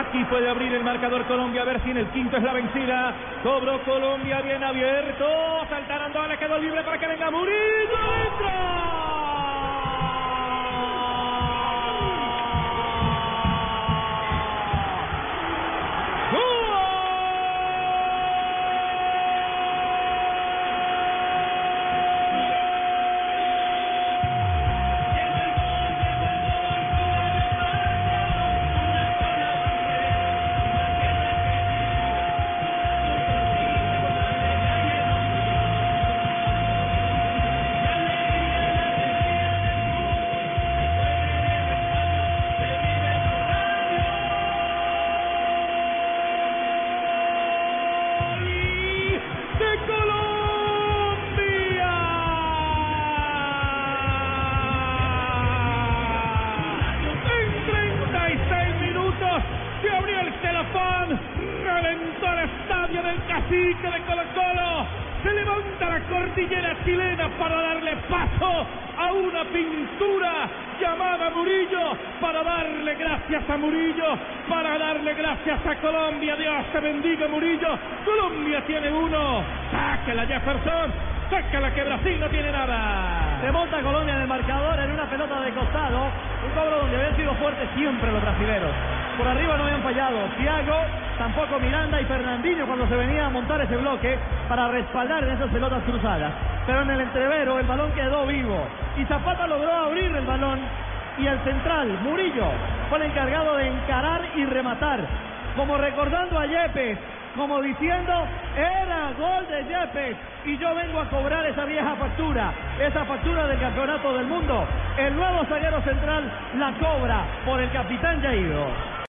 Aquí puede abrir el marcador Colombia, a ver si en el quinto es la vencida. Cobró Colombia bien abierto. Saltarando, le quedó libre para que venga Murillo. ¡Entra! Cacique de Colo Colo. Se levanta la cordillera chilena para darle paso a una pintura llamada Murillo, para darle gracias a Murillo, para darle gracias a Colombia. Dios te bendiga Murillo. Colombia tiene uno. Sáquela Jefferson. Sácala que Brasil no tiene nada. Se monta Colombia en el marcador en una pelota de costado. Un cobro donde habían sido fuertes siempre los brasileños. Por arriba no fallado. Thiago tampoco Miranda y Fernandinho cuando se venía a montar ese bloque para respaldar en esas pelotas cruzadas. Pero en el entrevero el balón quedó vivo y Zapata logró abrir el balón y el central, Murillo, fue el encargado de encarar y rematar, como recordando a Yepes, como diciendo, era gol de Yepes y yo vengo a cobrar esa vieja factura, esa factura del campeonato del mundo. El nuevo zaguero central la cobra por el capitán Jairo.